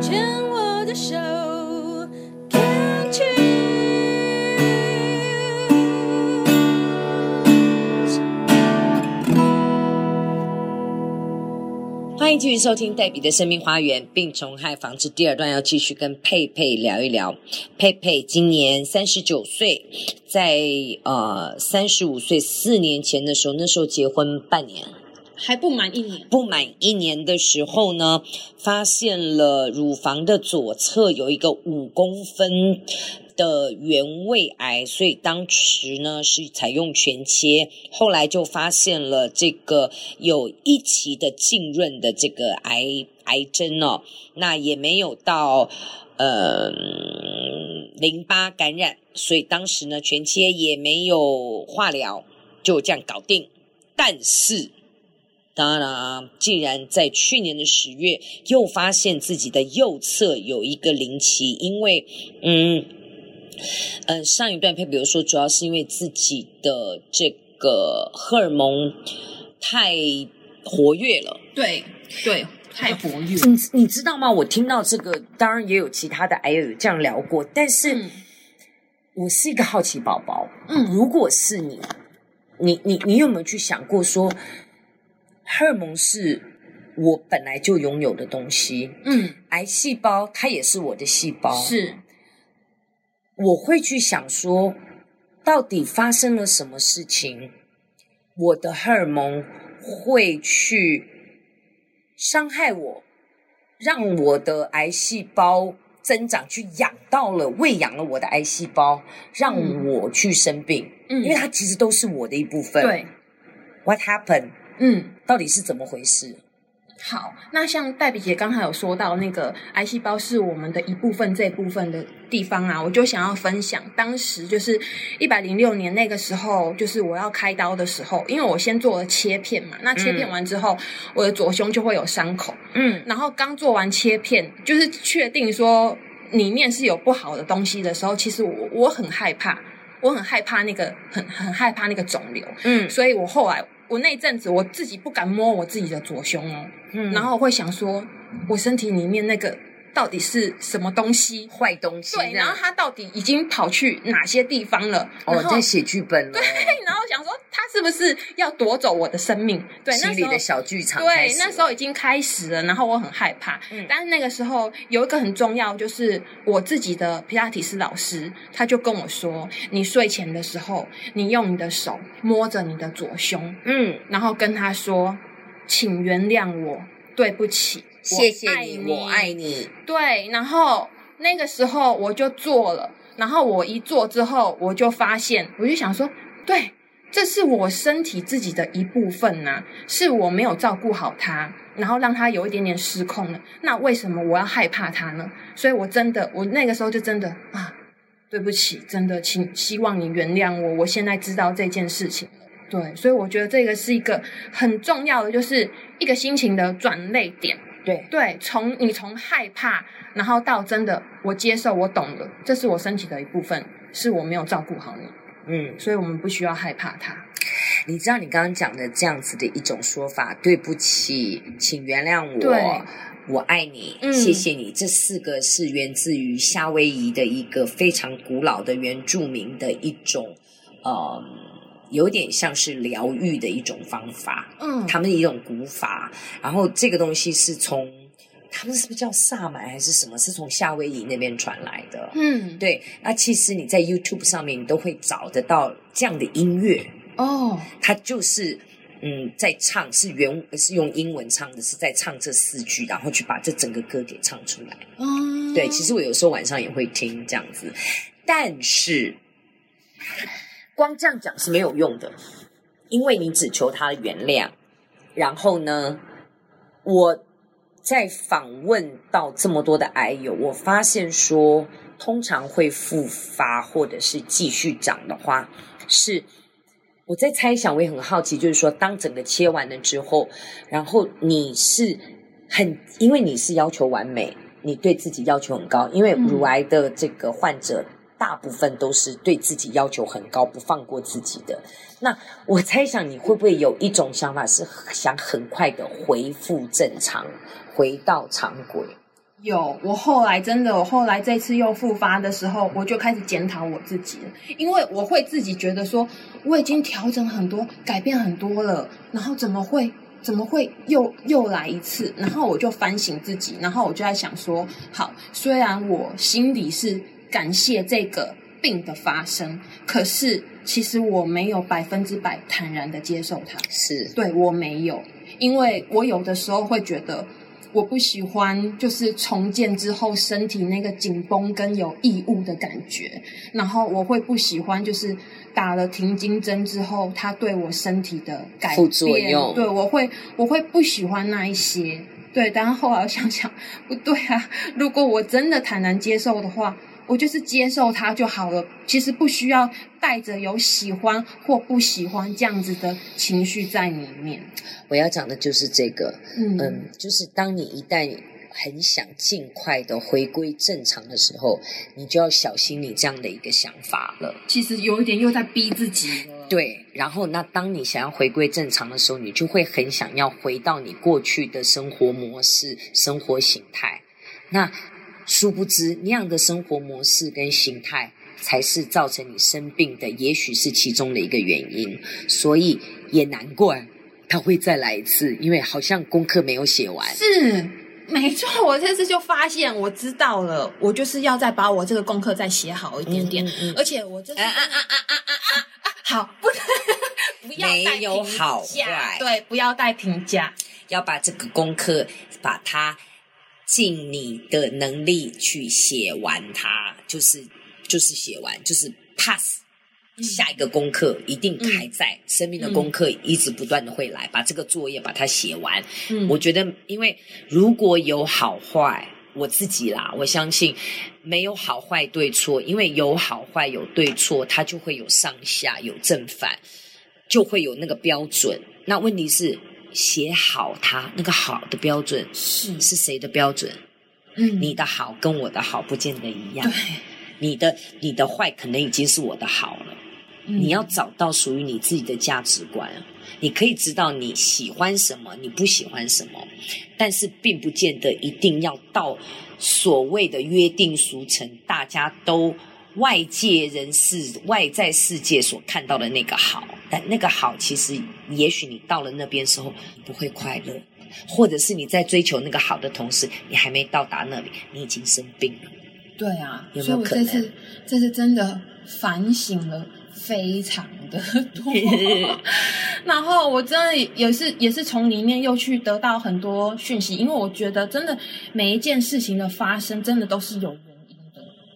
牵我的手，Can't you？欢迎继续收听黛比的生命花园病虫害防治第二段，要继续跟佩佩聊一聊。佩佩今年三十九岁，在呃三十五岁四年前的时候，那时候结婚半年，还不满一年，不满一年的时候呢，发现了乳房的左侧有一个五公分。的原位癌，所以当时呢是采用全切，后来就发现了这个有一期的浸润的这个癌癌症哦，那也没有到呃淋巴感染，所以当时呢全切也没有化疗，就这样搞定。但是当然，竟然在去年的十月又发现自己的右侧有一个零期，因为嗯。嗯，上一段配，比如说，主要是因为自己的这个荷尔蒙太活跃了，对对，太活跃。你你知道吗？我听到这个，当然也有其他的癌友有这样聊过，但是、嗯、我是一个好奇宝宝。嗯，如果是你，你你你有没有去想过说，荷尔蒙是我本来就拥有的东西？嗯，癌细胞它也是我的细胞，是。我会去想说，到底发生了什么事情，我的荷尔蒙会去伤害我，让我的癌细胞增长，去养到了喂养了我的癌细胞，让我去生病。嗯，因为它其实都是我的一部分。对，What happened？嗯，到底是怎么回事？好，那像黛比姐刚才有说到那个癌细胞是我们的一部分，这一部分的地方啊，我就想要分享，当时就是一百零六年那个时候，就是我要开刀的时候，因为我先做了切片嘛，那切片完之后，嗯、我的左胸就会有伤口，嗯，然后刚做完切片，就是确定说里面是有不好的东西的时候，其实我我很害怕，我很害怕那个很很害怕那个肿瘤，嗯，所以我后来。我那阵子我自己不敢摸我自己的左胸哦，嗯，然后会想说，我身体里面那个。到底是什么东西？坏东西。对，然后他到底已经跑去哪些地方了？哦，在写剧本了。对，然后是不是要夺走我的生命？对，心里的小剧场。对，那时候已经开始了，然后我很害怕。嗯，但是那个时候有一个很重要，就是我自己的皮拉提斯老师，他就跟我说：“你睡前的时候，你用你的手摸着你的左胸，嗯，然后跟他说，请原谅我，对不起。”谢谢你，我爱你。对，然后那个时候我就做了，然后我一做之后，我就发现，我就想说，对，这是我身体自己的一部分呐，是我没有照顾好它，然后让它有一点点失控了。那为什么我要害怕它呢？所以我真的，我那个时候就真的啊，对不起，真的，请希望你原谅我。我现在知道这件事情了，对，所以我觉得这个是一个很重要的，就是一个心情的转泪点。对对，从你从害怕，然后到真的我接受，我懂了，这是我身体的一部分，是我没有照顾好你，嗯，所以我们不需要害怕它。你知道你刚刚讲的这样子的一种说法，对不起，请原谅我，对我爱你，嗯、谢谢你，这四个是源自于夏威夷的一个非常古老的原住民的一种，呃。有点像是疗愈的一种方法，嗯，他们的一种古法，然后这个东西是从他们是不是叫萨满还是什么？是从夏威夷那边传来的，嗯，对。那其实你在 YouTube 上面你都会找得到这样的音乐哦，他就是嗯在唱，是原是用英文唱的，是在唱这四句，然后去把这整个歌给唱出来。哦，对，其实我有时候晚上也会听这样子，但是。光这样讲是没有用的，因为你只求他的原谅。然后呢，我在访问到这么多的癌友，我发现说，通常会复发或者是继续长的话，是我在猜想，我也很好奇，就是说，当整个切完了之后，然后你是很，因为你是要求完美，你对自己要求很高，因为乳癌的这个患者。嗯大部分都是对自己要求很高，不放过自己的。那我猜想你会不会有一种想法，是想很快的恢复正常，回到常规？有，我后来真的，我后来这次又复发的时候，我就开始检讨我自己，因为我会自己觉得说，我已经调整很多，改变很多了，然后怎么会，怎么会又又来一次？然后我就反省自己，然后我就在想说，好，虽然我心里是感谢这个病的发生，可是其实我没有百分之百坦然的接受它，是，对，我没有，因为我有的时候会觉得。我不喜欢就是重建之后身体那个紧绷跟有异物的感觉，然后我会不喜欢就是打了停经针之后，它对我身体的改变，副作用，对，我会我会不喜欢那一些，对，但是后来我想想，不对啊，如果我真的坦然接受的话。我就是接受它就好了，其实不需要带着有喜欢或不喜欢这样子的情绪在里面。我要讲的就是这个，嗯，嗯，就是当你一旦很想尽快的回归正常的时候，你就要小心你这样的一个想法了。其实有一点又在逼自己了。对，然后那当你想要回归正常的时候，你就会很想要回到你过去的生活模式、生活形态。那。殊不知，那样的生活模式跟形态，才是造成你生病的，也许是其中的一个原因。所以也难怪他会再来一次，因为好像功课没有写完。是，没错。我这次就发现，我知道了，我就是要再把我这个功课再写好一点点。嗯嗯嗯，而且我这次啊啊啊啊啊啊啊！好，不能不要带没有好坏，对，不要带评价，要把这个功课把它。尽你的能力去写完它，就是就是写完，就是 pass。下一个功课一定还在，嗯、生命的功课一直不断的会来，嗯、把这个作业把它写完。嗯，我觉得，因为如果有好坏，我自己啦，我相信没有好坏对错，因为有好坏有对错，它就会有上下有正反，就会有那个标准。那问题是。写好它那个好的标准是是谁的标准？嗯，你的好跟我的好不见得一样。对，你的你的坏可能已经是我的好了。嗯，你要找到属于你自己的价值观。你可以知道你喜欢什么，你不喜欢什么，但是并不见得一定要到所谓的约定俗成，大家都。外界人士、外在世界所看到的那个好，但那个好，其实也许你到了那边时候你不会快乐，或者是你在追求那个好的同时，你还没到达那里，你已经生病了。对啊，有没有可能？所以我这次这次真的反省了非常的多，然后我真的也是也是从里面又去得到很多讯息，因为我觉得真的每一件事情的发生，真的都是有。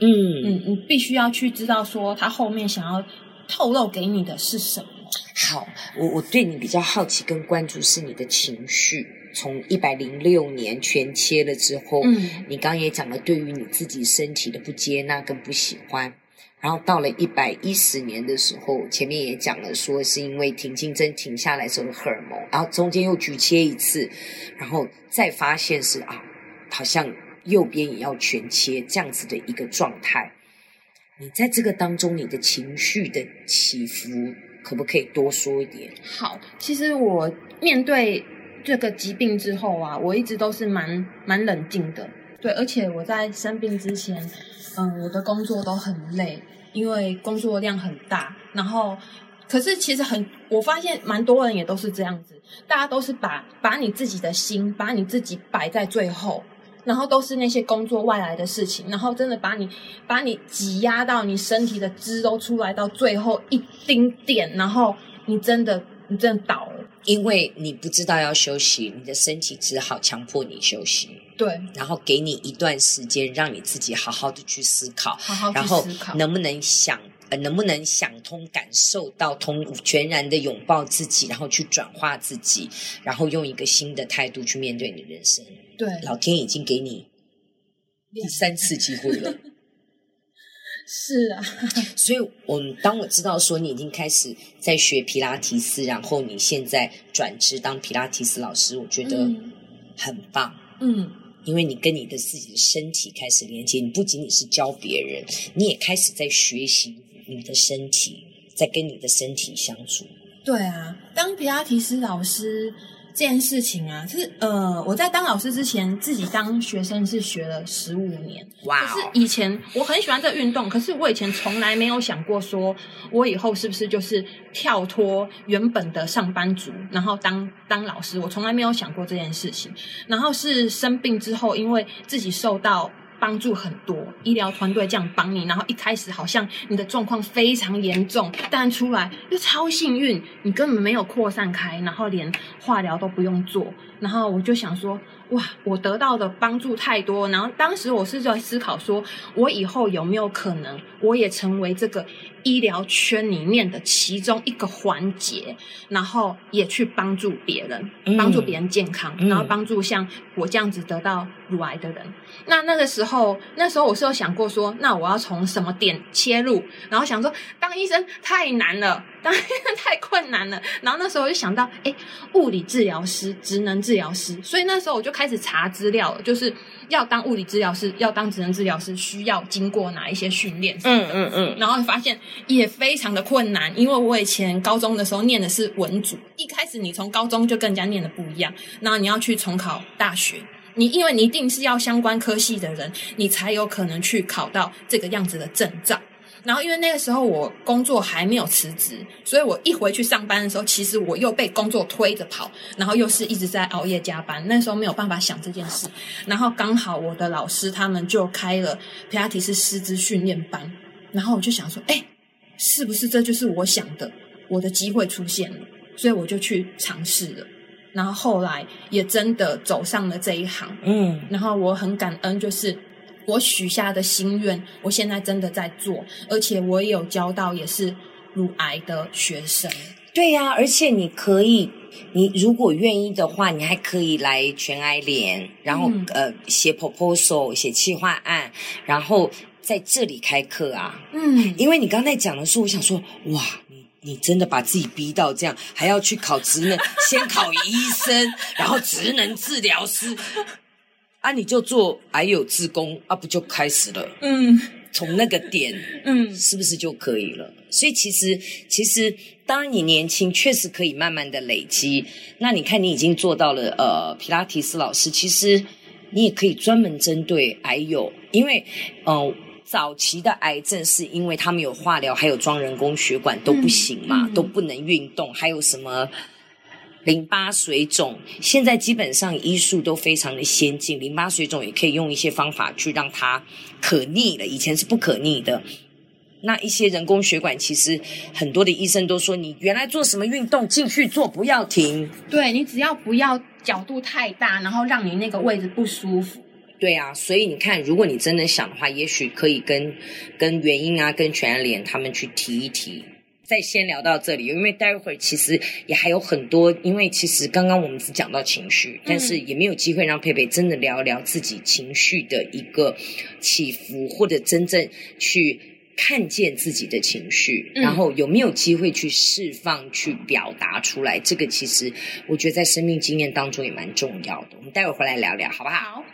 嗯嗯，你必须要去知道说他后面想要透露给你的是什么。好，我我对你比较好奇跟关注是你的情绪。从一百零六年全切了之后，嗯，你刚刚也讲了对于你自己身体的不接纳跟不喜欢，然后到了一百一十年的时候，前面也讲了说是因为停经针停下来时候的荷尔蒙，然后中间又举切一次，然后再发现是啊，好像。右边也要全切，这样子的一个状态。你在这个当中，你的情绪的起伏，可不可以多说一点？好，其实我面对这个疾病之后啊，我一直都是蛮蛮冷静的。对，而且我在生病之前，嗯，我的工作都很累，因为工作量很大。然后，可是其实很，我发现蛮多人也都是这样子，大家都是把把你自己的心，把你自己摆在最后。然后都是那些工作外来的事情，然后真的把你把你挤压到你身体的汁都出来到最后一丁点，然后你真的你真的倒了，因为你不知道要休息，你的身体只好强迫你休息。对，然后给你一段时间，让你自己好好的去思考，好好去思考，然后能不能想呃能不能想通，感受到通，全然的拥抱自己，然后去转化自己，然后用一个新的态度去面对你的人生。对，老天已经给你第三次机会了。是啊，所以我当我知道说你已经开始在学皮拉提斯，然后你现在转职当皮拉提斯老师，我觉得很棒。嗯，因为你跟你的自己的身体开始连接，你不仅仅是教别人，你也开始在学习你的身体，在跟你的身体相处。对啊，当皮拉提斯老师。这件事情啊，是呃，我在当老师之前，自己当学生是学了十五年。哇 Wow！可是以前我很喜欢这个运动，可是我以前从来没有想过，说我以后是不是就是跳脱原本的上班族，然后当当老师。我从来没有想过这件事情。然后是生病之后，因为自己受到。帮助很多，医疗团队这样帮你，然后一开始好像你的状况非常严重，但出来又超幸运，你根本没有扩散开，然后连化疗都不用做，然后我就想说。哇，我得到的帮助太多，然后当时我是在思考说，我以后有没有可能，我也成为这个医疗圈里面的其中一个环节，然后也去帮助别人，帮助别人健康，嗯、然后帮助像我这样子得到乳癌的人。那那个时候，那时候我是有想过说，那我要从什么点切入？然后想说，当医生太难了，当医生太困难了。然后那时候我就想到，哎，物理治疗师、职能治疗师，所以那时候我就。开始查资料了，就是要当物理治疗师，要当职能治疗师，需要经过哪一些训练？嗯嗯嗯。然后发现也非常的困难，因为我以前高中的时候念的是文组，一开始你从高中就跟人家念的不一样，然后你要去重考大学，你因为你一定是要相关科系的人，你才有可能去考到这个样子的证照。然后，因为那个时候我工作还没有辞职，所以我一回去上班的时候，其实我又被工作推着跑，然后又是一直在熬夜加班。那时候没有办法想这件事。然后刚好我的老师他们就开了皮拉提斯师资训练班，然后我就想说，哎，是不是这就是我想的？我的机会出现了，所以我就去尝试了。然后后来也真的走上了这一行。嗯，然后我很感恩，就是。我许下的心愿，我现在真的在做，而且我也有教到也是乳癌的学生。对呀、啊，而且你可以，你如果愿意的话，你还可以来全癌联，然后、嗯、呃写 proposal，写企划案，然后在这里开课啊。嗯，因为你刚才讲的时候，我想说，哇，你你真的把自己逼到这样，还要去考职能，先考医生，然后职能治疗师。啊，你就做癌友自工啊，不就开始了？嗯，从那个点，嗯，是不是就可以了？所以其实，其实，当然你年轻，确实可以慢慢的累积。那你看，你已经做到了，呃，皮拉提斯老师，其实你也可以专门针对癌友，因为，嗯、呃，早期的癌症是因为他们有化疗，还有装人工血管都不行嘛，嗯嗯、都不能运动，还有什么？淋巴水肿，现在基本上医术都非常的先进，淋巴水肿也可以用一些方法去让它可逆了，以前是不可逆的。那一些人工血管，其实很多的医生都说，你原来做什么运动进去做，不要停。对，你只要不要角度太大，然后让你那个位置不舒服。对啊，所以你看，如果你真的想的话，也许可以跟跟原因啊，跟全联他们去提一提。再先聊到这里，因为待会儿其实也还有很多，因为其实刚刚我们只讲到情绪，但是也没有机会让佩佩真的聊聊自己情绪的一个起伏，或者真正去看见自己的情绪，然后有没有机会去释放、去表达出来，这个其实我觉得在生命经验当中也蛮重要的。我们待会儿回来聊聊，好不好？好。